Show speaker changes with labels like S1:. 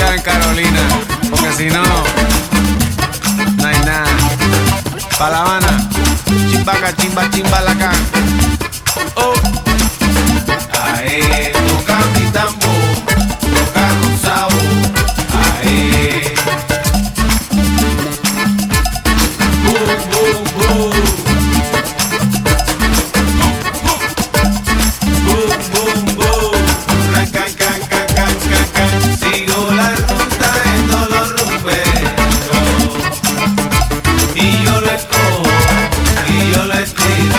S1: en Carolina, porque si no, no hay nada. Pa' La Habana, chimbaca, chimba, chimba, la can. Oh, ahí, let's play.